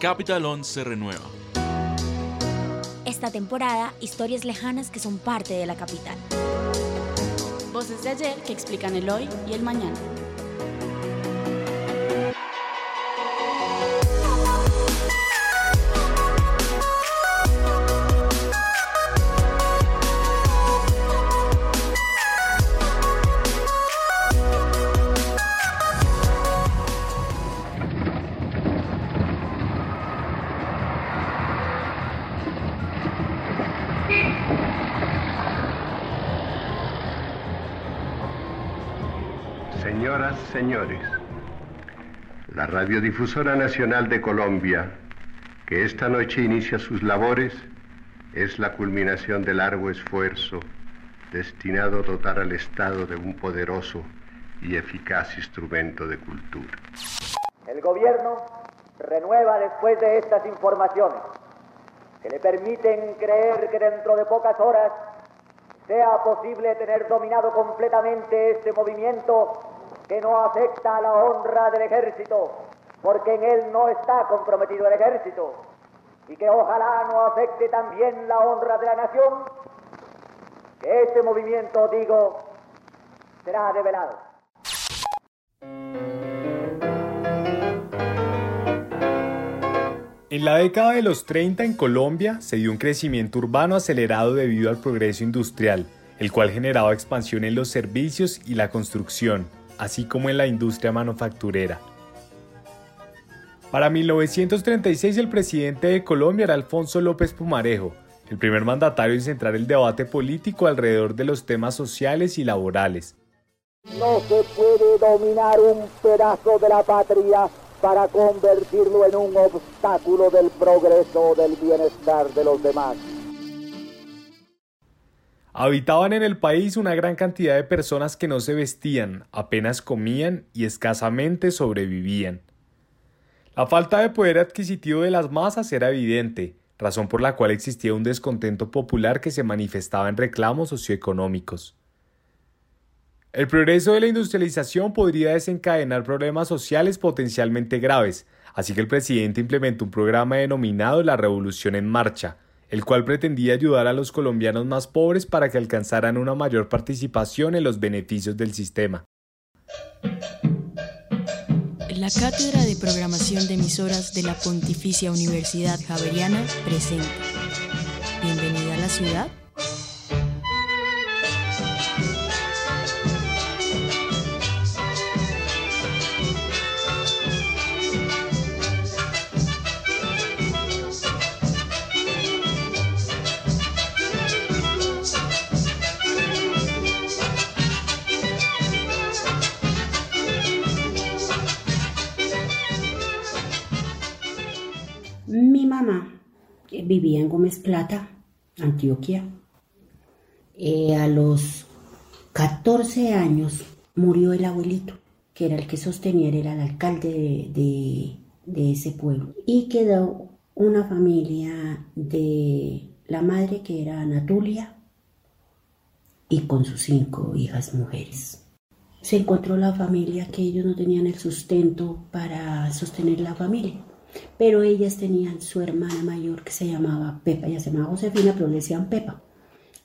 Capital 11 se renueva. Esta temporada, historias lejanas que son parte de la capital. Voces de ayer que explican el hoy y el mañana. Señores, la Radiodifusora Nacional de Colombia, que esta noche inicia sus labores, es la culminación de largo esfuerzo destinado a dotar al Estado de un poderoso y eficaz instrumento de cultura. El gobierno renueva después de estas informaciones que le permiten creer que dentro de pocas horas sea posible tener dominado completamente este movimiento que no afecta a la honra del ejército, porque en él no está comprometido el ejército, y que ojalá no afecte también la honra de la nación, que este movimiento, digo, será develado. En la década de los 30 en Colombia se dio un crecimiento urbano acelerado debido al progreso industrial, el cual generaba expansión en los servicios y la construcción, así como en la industria manufacturera. Para 1936 el presidente de Colombia era Alfonso López Pumarejo, el primer mandatario en centrar el debate político alrededor de los temas sociales y laborales. No se puede dominar un pedazo de la patria para convertirlo en un obstáculo del progreso o del bienestar de los demás. Habitaban en el país una gran cantidad de personas que no se vestían, apenas comían y escasamente sobrevivían. La falta de poder adquisitivo de las masas era evidente, razón por la cual existía un descontento popular que se manifestaba en reclamos socioeconómicos. El progreso de la industrialización podría desencadenar problemas sociales potencialmente graves, así que el presidente implementó un programa denominado la Revolución en Marcha, el cual pretendía ayudar a los colombianos más pobres para que alcanzaran una mayor participación en los beneficios del sistema. La Cátedra de Programación de Emisoras de la Pontificia Universidad Javeriana presenta. Bienvenida a la ciudad. Vivía en Gómez Plata, Antioquia. Eh, a los 14 años murió el abuelito, que era el que sostenía, era el alcalde de, de- ese pueblo. Y quedó una familia de la madre que era Anatulia y con sus cinco hijas mujeres. Se encontró la familia que ellos no tenían el sustento para sostener la familia. Pero ellas tenían su hermana mayor que se llamaba Pepa, ella se llamaba Josefina, pero le decían Pepa.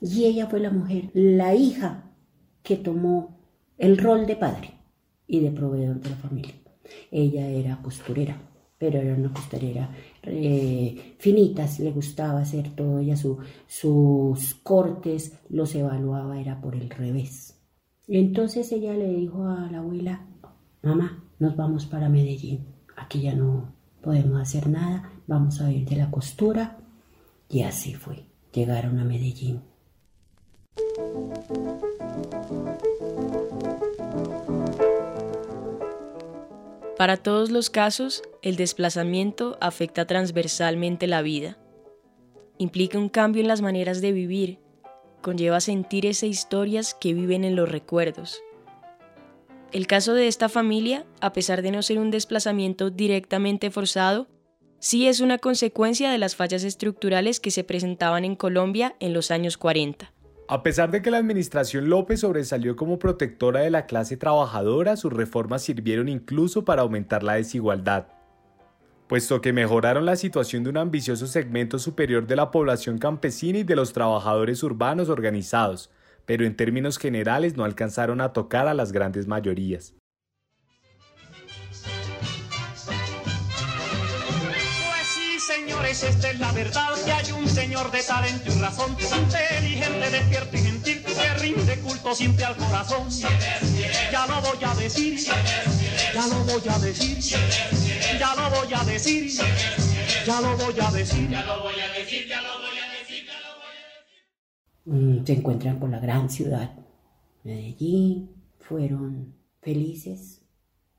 Y ella fue la mujer, la hija que tomó el rol de padre y de proveedor de la familia. Ella era costurera, pero era una costurera eh, finita, le gustaba hacer todo, ella su- sus cortes los evaluaba, era por el revés. Entonces ella le dijo a la abuela, mamá, nos vamos para Medellín, aquí ya no podemos hacer nada, vamos a ir de la costura. Y así fue, llegaron a Medellín. Para todos los casos, el desplazamiento afecta transversalmente la vida. Implica un cambio en las maneras de vivir, conlleva sentirse historias que viven en los recuerdos. El caso de esta familia, a pesar de no ser un desplazamiento directamente forzado, sí es una consecuencia de las fallas estructurales que se presentaban en Colombia en los años 40. A pesar de que la administración López sobresalió como protectora de la clase trabajadora, sus reformas sirvieron incluso para aumentar la desigualdad. puesto que mejoraron la situación de un ambicioso segmento superior de la población campesina y de los trabajadores urbanos organizados, pero en términos generales no alcanzaron a tocar a las grandes mayorías. Pues señores, esta es la verdad, que hay un señor de talento y razón, inteligente, despierto y gentil, que rinde culto siempre al corazón. Ya lo voy a decir, ya lo voy a decir, ya lo voy a decir, ya lo voy a decir, ya lo voy a decir, ya lo voy a decir. Se encuentran con la gran ciudad, Medellín, fueron felices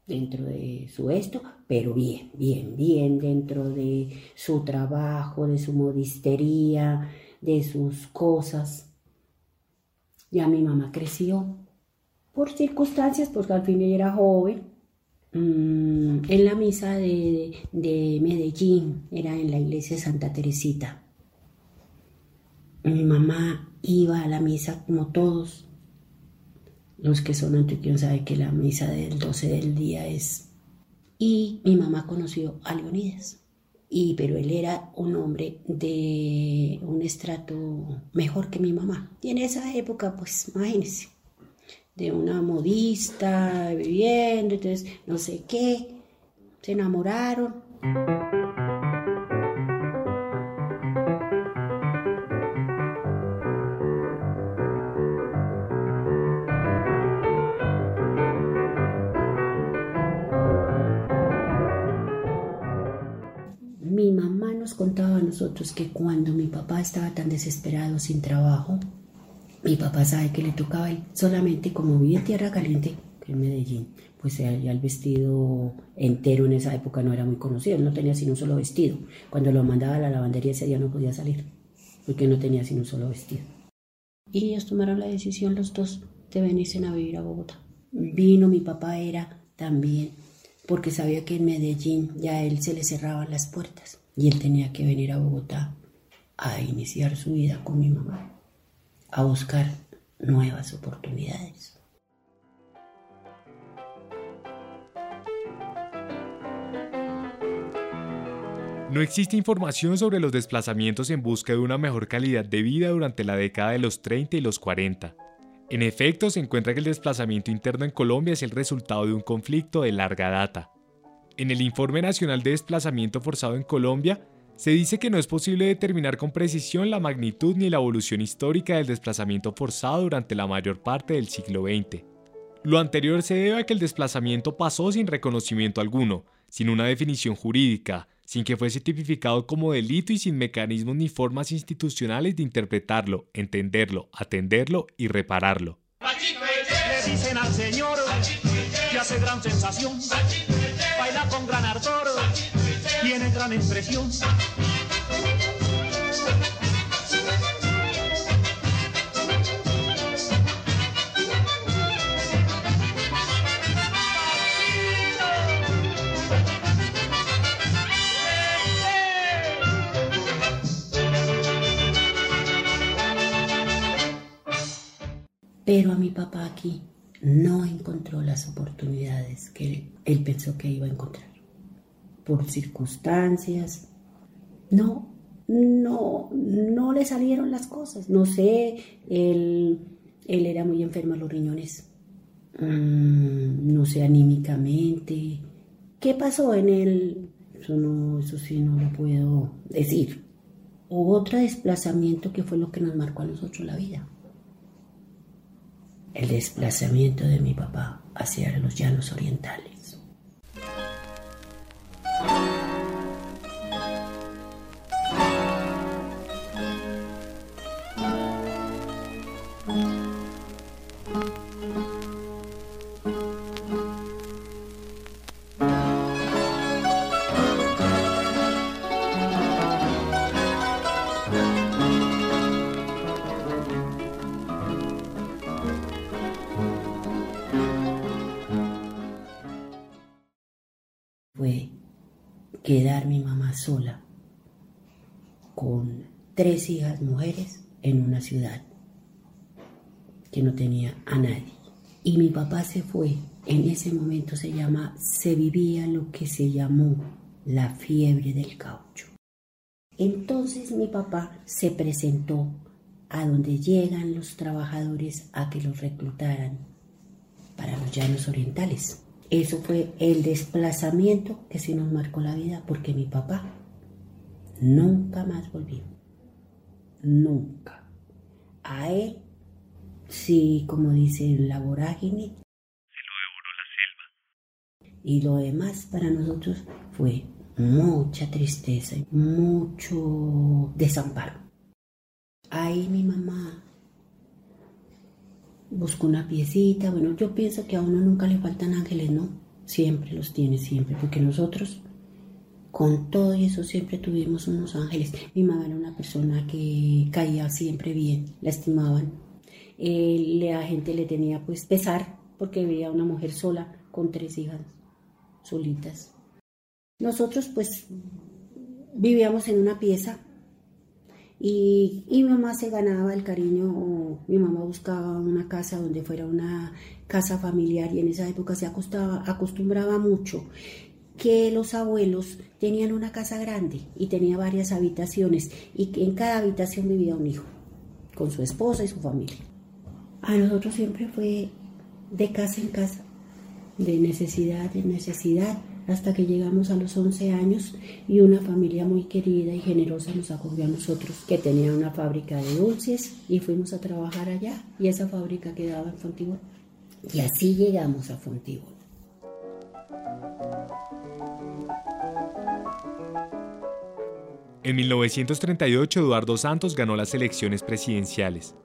dentro de su esto, pero bien, bien, bien dentro de su trabajo, de su modistería, de sus cosas. Ya mi mamá creció por circunstancias, porque al fin ella era joven. Mm, en la misa de, de Medellín, era en la iglesia de Santa Teresita. Mi mamá iba a la misa como todos. Los que son antioqueños saben que la misa del 12 del día es... Y mi mamá conoció a Leonidas. Y, pero él era un hombre de un estrato mejor que mi mamá. Y en esa época, pues imagínense, de una modista viviendo, entonces no sé qué, se enamoraron. Nosotros que cuando mi papá estaba tan desesperado sin trabajo, mi papá sabe que le tocaba él solamente como vivía en tierra caliente, que en Medellín, pues ya el vestido entero en esa época no era muy conocido, él no tenía sino un solo vestido. Cuando lo mandaba a la lavandería ese día no podía salir, porque no tenía sino un solo vestido. Y ellos tomaron la decisión los dos de venirse a vivir a Bogotá. Vino, mi papá era también porque sabía que en Medellín ya a él se le cerraban las puertas y él tenía que venir a Bogotá a iniciar su vida con mi mamá, a buscar nuevas oportunidades. No existe información sobre los desplazamientos en busca de una mejor calidad de vida durante la década de los 30 y los 40. En efecto, se encuentra que el desplazamiento interno en Colombia es el resultado de un conflicto de larga data. En el Informe Nacional de Desplazamiento Forzado en Colombia, se dice que no es posible determinar con precisión la magnitud ni la evolución histórica del desplazamiento forzado durante la mayor parte del siglo XX. Lo anterior se debe a que el desplazamiento pasó sin reconocimiento alguno, sin una definición jurídica, sin que fuese tipificado como delito y sin mecanismos ni formas institucionales de interpretarlo, entenderlo, atenderlo y repararlo. Le dicen al señor que hace gran sensación, con gran ardor, tiene gran expresión. Pero a mi papá aquí no encontró las oportunidades que él, pensó que iba a encontrar. Por circunstancias, no, no, no le salieron las cosas. No sé, él, él era muy enfermo a los riñones. Mm, no sé, anímicamente. ¿Qué pasó en él? Eso, no, eso sí no lo puedo decir. Otro desplazamiento que fue lo que nos marcó a nosotros la vida el desplazamiento de mi papá hacia los llanos orientales. Quedar mi mamá sola con tres hijas mujeres en una ciudad que no tenía a nadie. Y mi papá se fue. En ese momento se llama, se vivía lo que se llamó la fiebre del caucho. Entonces mi papá se presentó a donde llegan los trabajadores a que los reclutaran para los llanos orientales. Eso fue el desplazamiento que sí nos marcó la vida porque mi papá nunca más volvió. Nunca. A él, sí, como dice la vorágine, se lo devoró la selva. Y lo demás para nosotros fue mucha tristeza, mucho desamparo. Ahí mi mamá busco una piecita. Bueno, yo pienso que a uno nunca le faltan ángeles, ¿no? Siempre los tiene, siempre, porque nosotros con todo eso siempre tuvimos unos ángeles. Mi mamá era una persona que caía siempre bien, la estimaban. Eh, la gente le tenía pues pesar porque veía a una mujer sola con tres hijas solitas. Nosotros pues vivíamos en una pieza y, mi mamá se ganaba el cariño, mi mamá buscaba una casa donde fuera una casa familiar y en esa época se acostumbraba mucho que los abuelos tenían una casa grande y tenía varias habitaciones y que en cada habitación vivía un hijo con su esposa y su familia. A nosotros siempre fue de casa en casa, de necesidad en necesidad hasta que llegamos a los 11 años y una familia muy querida y generosa nos acogió a nosotros, que tenía una fábrica de dulces y fuimos a trabajar allá y esa fábrica quedaba en Fontibón. Y así llegamos a Fontibón. En 1938 Eduardo Santos ganó las elecciones presidenciales.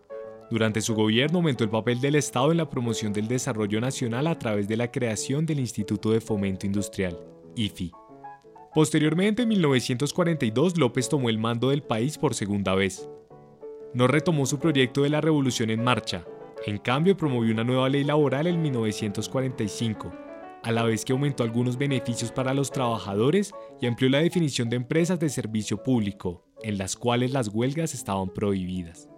Durante su gobierno aumentó el papel del Estado en la promoción del desarrollo nacional a través de la creación del Instituto de Fomento Industrial, IFI. Posteriormente, en 1942, López tomó el mando del país por segunda vez. No retomó su proyecto de la Revolución en Marcha, en cambio promovió una nueva ley laboral en 1945, a la vez que aumentó algunos beneficios para los trabajadores y amplió la definición de empresas de servicio público, en las cuales las huelgas estaban prohibidas.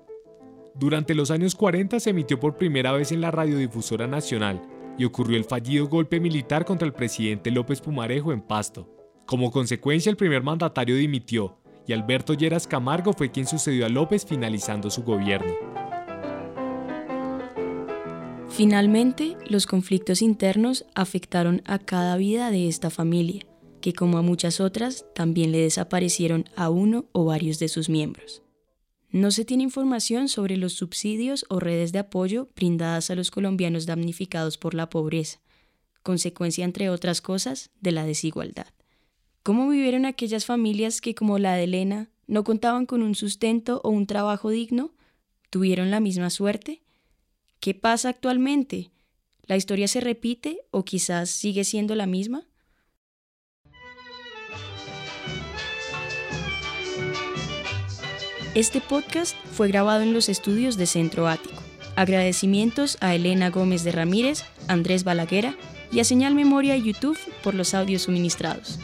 Durante los años 40 se emitió por primera vez en la radiodifusora nacional y ocurrió el fallido golpe militar contra el presidente López Pumarejo en Pasto. Como consecuencia, el primer mandatario dimitió y Alberto Lleras Camargo fue quien sucedió a López finalizando su gobierno. Finalmente, los conflictos internos afectaron a cada vida de esta familia, que como a muchas otras, también le desaparecieron a uno o varios de sus miembros. No se tiene información sobre los subsidios o redes de apoyo brindadas a los colombianos damnificados por la pobreza, consecuencia, entre otras cosas, de la desigualdad. ¿Cómo vivieron aquellas familias que, como la de Elena, no contaban con un sustento o un trabajo digno? ¿Tuvieron la misma suerte? ¿Qué pasa actualmente? ¿La historia se repite o quizás sigue siendo la misma? Este podcast fue grabado en los estudios de Centro Ático. Agradecimientos a Elena Gómez de Ramírez, Andrés Balaguera y a Señal Memoria YouTube por los audios suministrados.